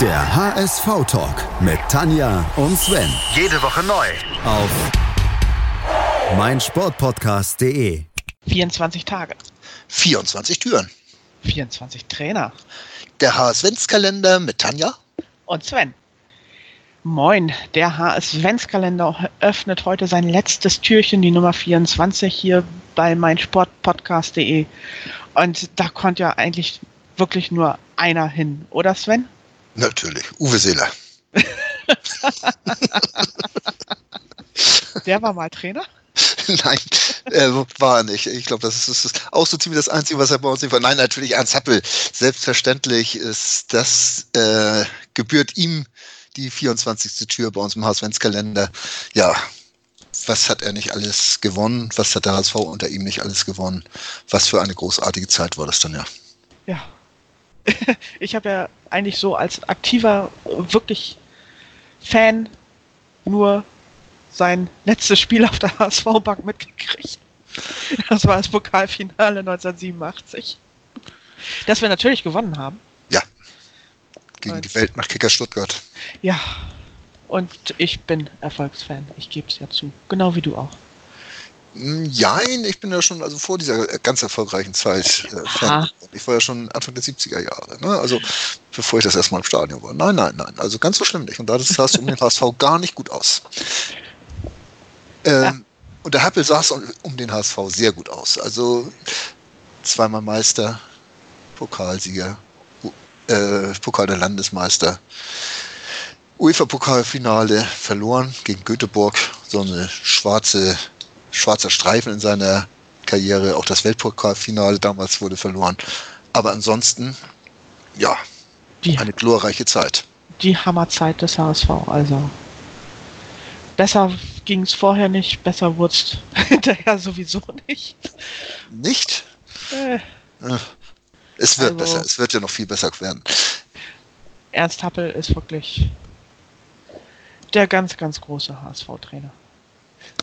Der HSV-Talk mit Tanja und Sven. Jede Woche neu. Auf meinsportpodcast.de. 24 Tage. 24 Türen. 24 Trainer. Der HS-Ventskalender mit Tanja. Und Sven. Moin, der HS-Ventskalender öffnet heute sein letztes Türchen, die Nummer 24, hier bei meinsportpodcast.de. Und da konnte ja eigentlich wirklich nur einer hin, oder Sven? Natürlich, Uwe Seeler. Der war mal Trainer? Nein, äh, war er nicht. Ich glaube, das ist, ist, auch so ziemlich das Einzige, was er bei uns nicht war. Nein, natürlich Ernst Happel. Selbstverständlich ist das, äh, gebührt ihm die 24. Tür bei uns im Hausventskalender. Ja, was hat er nicht alles gewonnen? Was hat der HSV unter ihm nicht alles gewonnen? Was für eine großartige Zeit war das dann ja. Ja, ich habe ja eigentlich so als aktiver, wirklich Fan nur sein letztes Spiel auf der HSV-Bank mitgekriegt. Das war das Pokalfinale 1987. Das wir natürlich gewonnen haben. Ja. Gegen und, die Weltmacht Kicker Stuttgart. Ja. Und ich bin Erfolgsfan. Ich gebe es ja zu. Genau wie du auch. Nein, ich bin ja schon also vor dieser ganz erfolgreichen Zeit äh, Fan. Ich war ja schon Anfang der 70er Jahre, ne? also bevor ich das erstmal im Stadion war. Nein, nein, nein, also ganz so schlimm nicht. Und da sah es um den HSV gar nicht gut aus. Ähm, ja. Und der Happel sah es um, um den HSV sehr gut aus. Also zweimal Meister, Pokalsieger, äh, Pokal der Landesmeister. UEFA-Pokalfinale verloren gegen Göteborg, so eine schwarze schwarzer Streifen in seiner Karriere. Auch das Weltpokalfinale damals wurde verloren. Aber ansonsten, ja, die, eine glorreiche Zeit. Die Hammerzeit des HSV. Also besser ging es vorher nicht, besser wurde es hinterher sowieso nicht. Nicht? Äh. äh. Es wird also, besser, es wird ja noch viel besser werden. Ernst Happel ist wirklich der ganz, ganz große HSV-Trainer.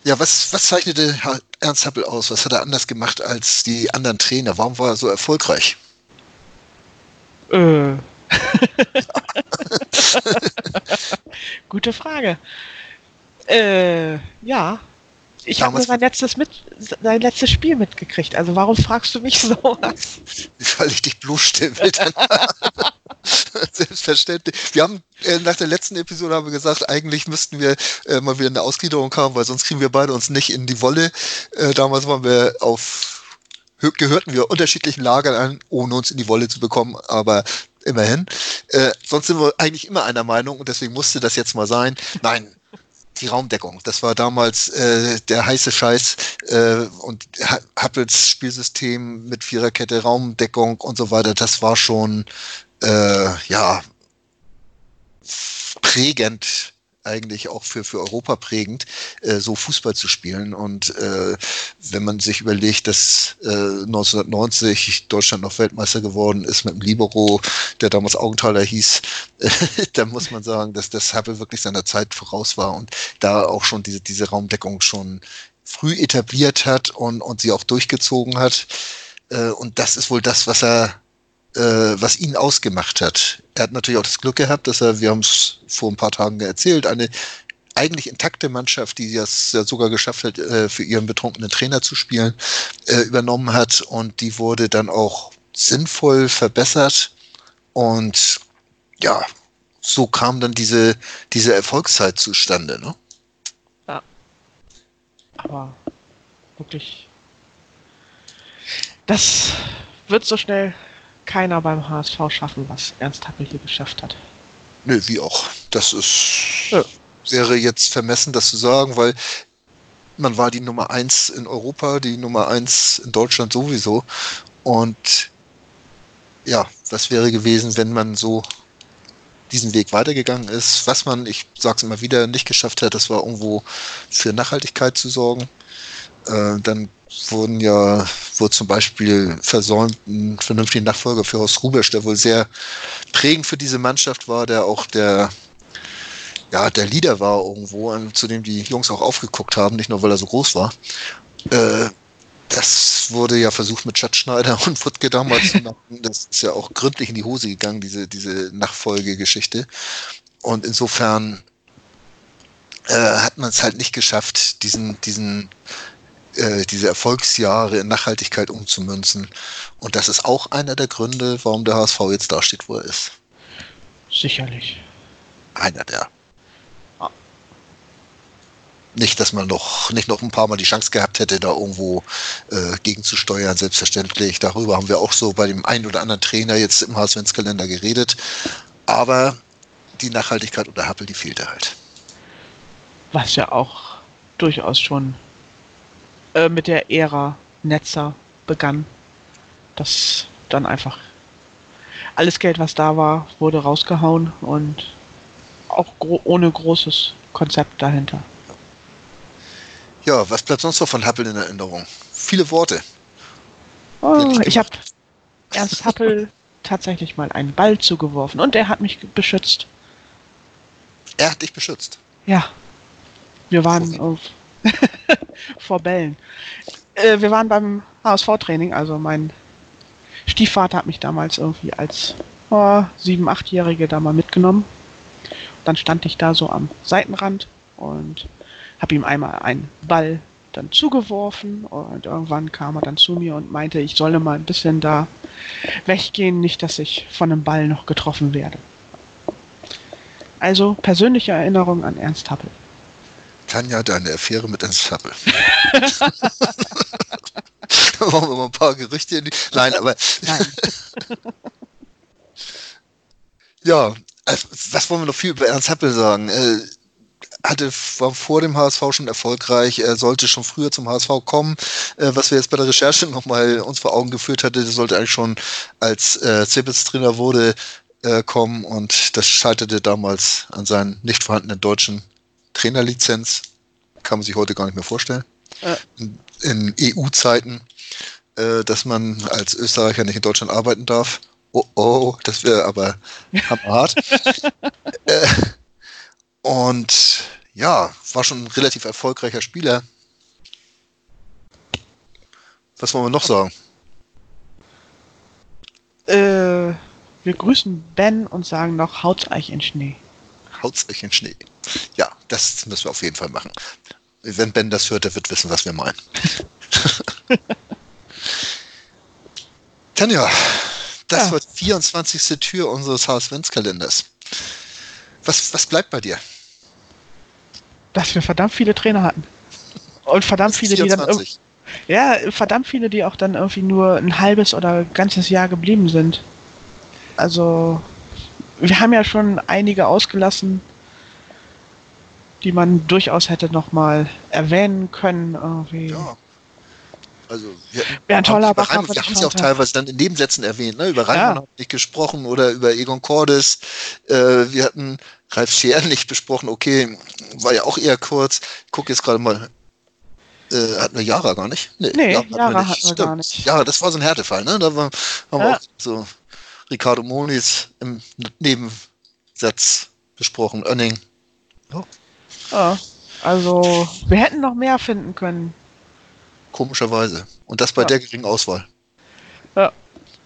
Ja, was, was zeichnete Ernst Happel aus? Was hat er anders gemacht als die anderen Trainer? Warum war er so erfolgreich? Äh. Gute Frage. Äh, ja. Ich habe nur sein letztes, mit, sein letztes Spiel mitgekriegt. Also warum fragst du mich sowas? Weil ich dich bloßstellen will. Selbstverständlich. Wir haben äh, nach der letzten Episode haben wir gesagt, eigentlich müssten wir äh, mal wieder eine Ausgliederung haben, weil sonst kriegen wir beide uns nicht in die Wolle. Äh, damals waren wir auf gehörten wir unterschiedlichen Lagern an, ohne uns in die Wolle zu bekommen, aber immerhin. Äh, sonst sind wir eigentlich immer einer Meinung und deswegen musste das jetzt mal sein. Nein, die Raumdeckung. Das war damals äh, der heiße Scheiß äh, und Happels Spielsystem mit Viererkette, Raumdeckung und so weiter. Das war schon äh, ja, prägend eigentlich auch für, für Europa prägend, äh, so Fußball zu spielen. Und äh, wenn man sich überlegt, dass äh, 1990 Deutschland noch Weltmeister geworden ist mit dem Libero, der damals Augenthaler hieß, dann muss man sagen, dass das Happel wirklich seiner Zeit voraus war und da auch schon diese, diese Raumdeckung schon früh etabliert hat und, und sie auch durchgezogen hat. Äh, und das ist wohl das, was er was ihn ausgemacht hat. Er hat natürlich auch das Glück gehabt, dass er, wir haben es vor ein paar Tagen erzählt, eine eigentlich intakte Mannschaft, die es ja sogar geschafft hat, äh, für ihren betrunkenen Trainer zu spielen, äh, übernommen hat und die wurde dann auch sinnvoll verbessert und ja, so kam dann diese, diese Erfolgszeit zustande. Ne? Ja. Aber wirklich, das wird so schnell keiner beim HSV schaffen, was Ernst Happel hier geschafft hat. Nö, wie auch. Das ist ja. wäre jetzt vermessen, das zu sagen, weil man war die Nummer eins in Europa, die Nummer eins in Deutschland sowieso. Und ja, was wäre gewesen, wenn man so diesen Weg weitergegangen ist? Was man, ich sage es immer wieder, nicht geschafft hat, das war irgendwo für Nachhaltigkeit zu sorgen. Äh, dann wurden ja, wurde zum Beispiel versäumt, einen vernünftigen Nachfolger für Horst Rubesch, der wohl sehr prägend für diese Mannschaft war, der auch der, ja, der Leader war irgendwo, zu dem die Jungs auch aufgeguckt haben, nicht nur weil er so groß war. Äh, Das wurde ja versucht mit Schatzschneider und Wuttke damals zu machen. Das ist ja auch gründlich in die Hose gegangen, diese, diese Nachfolgegeschichte. Und insofern äh, hat man es halt nicht geschafft, diesen, diesen, äh, diese Erfolgsjahre in Nachhaltigkeit umzumünzen. Und das ist auch einer der Gründe, warum der HSV jetzt da steht, wo er ist. Sicherlich. Einer der. Nicht, dass man noch nicht noch ein paar Mal die Chance gehabt hätte, da irgendwo äh, gegenzusteuern, selbstverständlich. Darüber haben wir auch so bei dem einen oder anderen Trainer jetzt im HSV-Kalender geredet. Aber die Nachhaltigkeit unter Happel, die fehlte halt. Was ja auch durchaus schon äh, mit der Ära Netzer begann. Das dann einfach alles Geld, was da war, wurde rausgehauen und auch gro ohne großes Konzept dahinter. Ja, was bleibt sonst noch von Happel in Erinnerung? Viele Worte. Oh, ich habe Ernst Happel tatsächlich mal einen Ball zugeworfen und er hat mich beschützt. Er hat dich beschützt? Ja. Wir waren auf vor Bällen. Äh, wir waren beim HSV-Training, also mein Stiefvater hat mich damals irgendwie als oh, sieben, achtjährige da mal mitgenommen. Dann stand ich da so am Seitenrand und habe ihm einmal einen Ball dann zugeworfen und irgendwann kam er dann zu mir und meinte, ich solle mal ein bisschen da weggehen, nicht, dass ich von einem Ball noch getroffen werde. Also persönliche Erinnerung an Ernst Happel. Tanja, deine Affäre mit Ernst Happel. da machen wir mal ein paar Gerüchte in die. Nein, aber. Nein. ja, also, was wollen wir noch viel über Ernst Happel sagen? Äh, hatte, war vor dem HSV schon erfolgreich, er sollte schon früher zum HSV kommen. Äh, was wir jetzt bei der Recherche nochmal uns vor Augen geführt hatte, der sollte eigentlich schon als äh, Zebitz-Trainer wurde äh, kommen und das scheiterte damals an seinen nicht vorhandenen deutschen Trainerlizenz. Kann man sich heute gar nicht mehr vorstellen. Ja. In, in EU-Zeiten, äh, dass man als Österreicher nicht in Deutschland arbeiten darf. Oh oh, das wäre aber hart. äh, und ja, war schon ein relativ erfolgreicher Spieler. Was wollen wir noch sagen? Äh, wir grüßen Ben und sagen noch haut's euch in Schnee. Haut's euch in Schnee. Ja, das müssen wir auf jeden Fall machen. Wenn Ben das hört, der wird wissen, was wir meinen. Tanja, das ja. war die 24. Tür unseres Haus-Wenz-Kalenders. Was, was bleibt bei dir? dass wir verdammt viele Trainer hatten. Und verdammt viele, die dann ja, verdammt viele, die auch dann irgendwie nur ein halbes oder ganzes Jahr geblieben sind. Also, wir haben ja schon einige ausgelassen, die man durchaus hätte nochmal erwähnen können. Irgendwie. Ja. Also wir, Bernd haben, wir haben sie auch teilweise dann in Nebensätzen erwähnt. Ne? Über Reimann ja. haben wir nicht gesprochen oder über Egon Cordes. Äh, wir hatten Ralf Scheer nicht besprochen. Okay, war ja auch eher kurz. Ich gucke jetzt gerade mal. Äh, hatten wir Jara gar nicht? Nee, nee Jara, hatten, Jara wir, nicht. hatten wir gar nicht. Ja, das war so ein Härtefall. Ne? Da war, haben ja. wir auch so Ricardo Moniz im Nebensatz besprochen. Önning. Oh. Ja, also wir hätten noch mehr finden können. Komischerweise. Und das bei ja. der geringen Auswahl. Ja.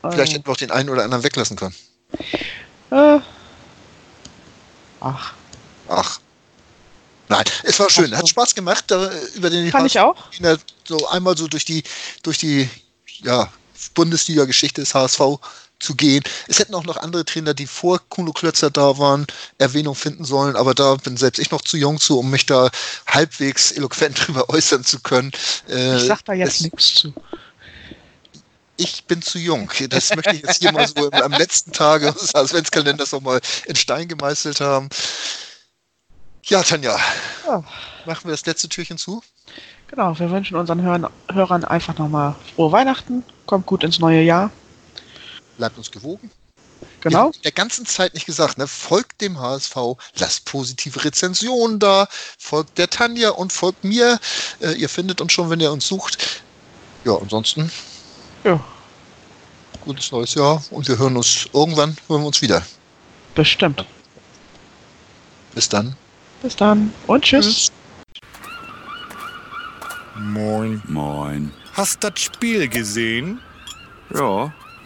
Vielleicht hätten wir auch den einen oder anderen weglassen können. Äh. Ach. Ach. Nein, es war schön. Hat Spaß gemacht, da, über den Fand ich auch. So einmal so durch die, durch die ja, Bundesliga-Geschichte des HSV zu gehen. Es hätten auch noch andere Trainer, die vor Kuno Klötzer da waren, Erwähnung finden sollen, aber da bin selbst ich noch zu jung zu, um mich da halbwegs eloquent drüber äußern zu können. Äh, ich sag da jetzt nichts zu. Ich bin zu jung. Das möchte ich jetzt hier mal so am letzten Tage des Adventskalenders nochmal in Stein gemeißelt haben. Ja, Tanja, ja. machen wir das letzte Türchen zu? Genau, wir wünschen unseren Hörern einfach nochmal frohe Weihnachten, kommt gut ins neue Jahr bleibt uns gewogen. Genau. der ganzen Zeit nicht gesagt, ne? Folgt dem HSV, lasst positive Rezensionen da, folgt der Tanja und folgt mir. Äh, ihr findet uns schon, wenn ihr uns sucht. Ja, ansonsten. Ja. Gutes neues Jahr und wir hören uns irgendwann, hören wir uns wieder. Bestimmt. Bis dann. Bis dann und tschüss. tschüss. Moin. Moin. Hast das Spiel gesehen? Ja.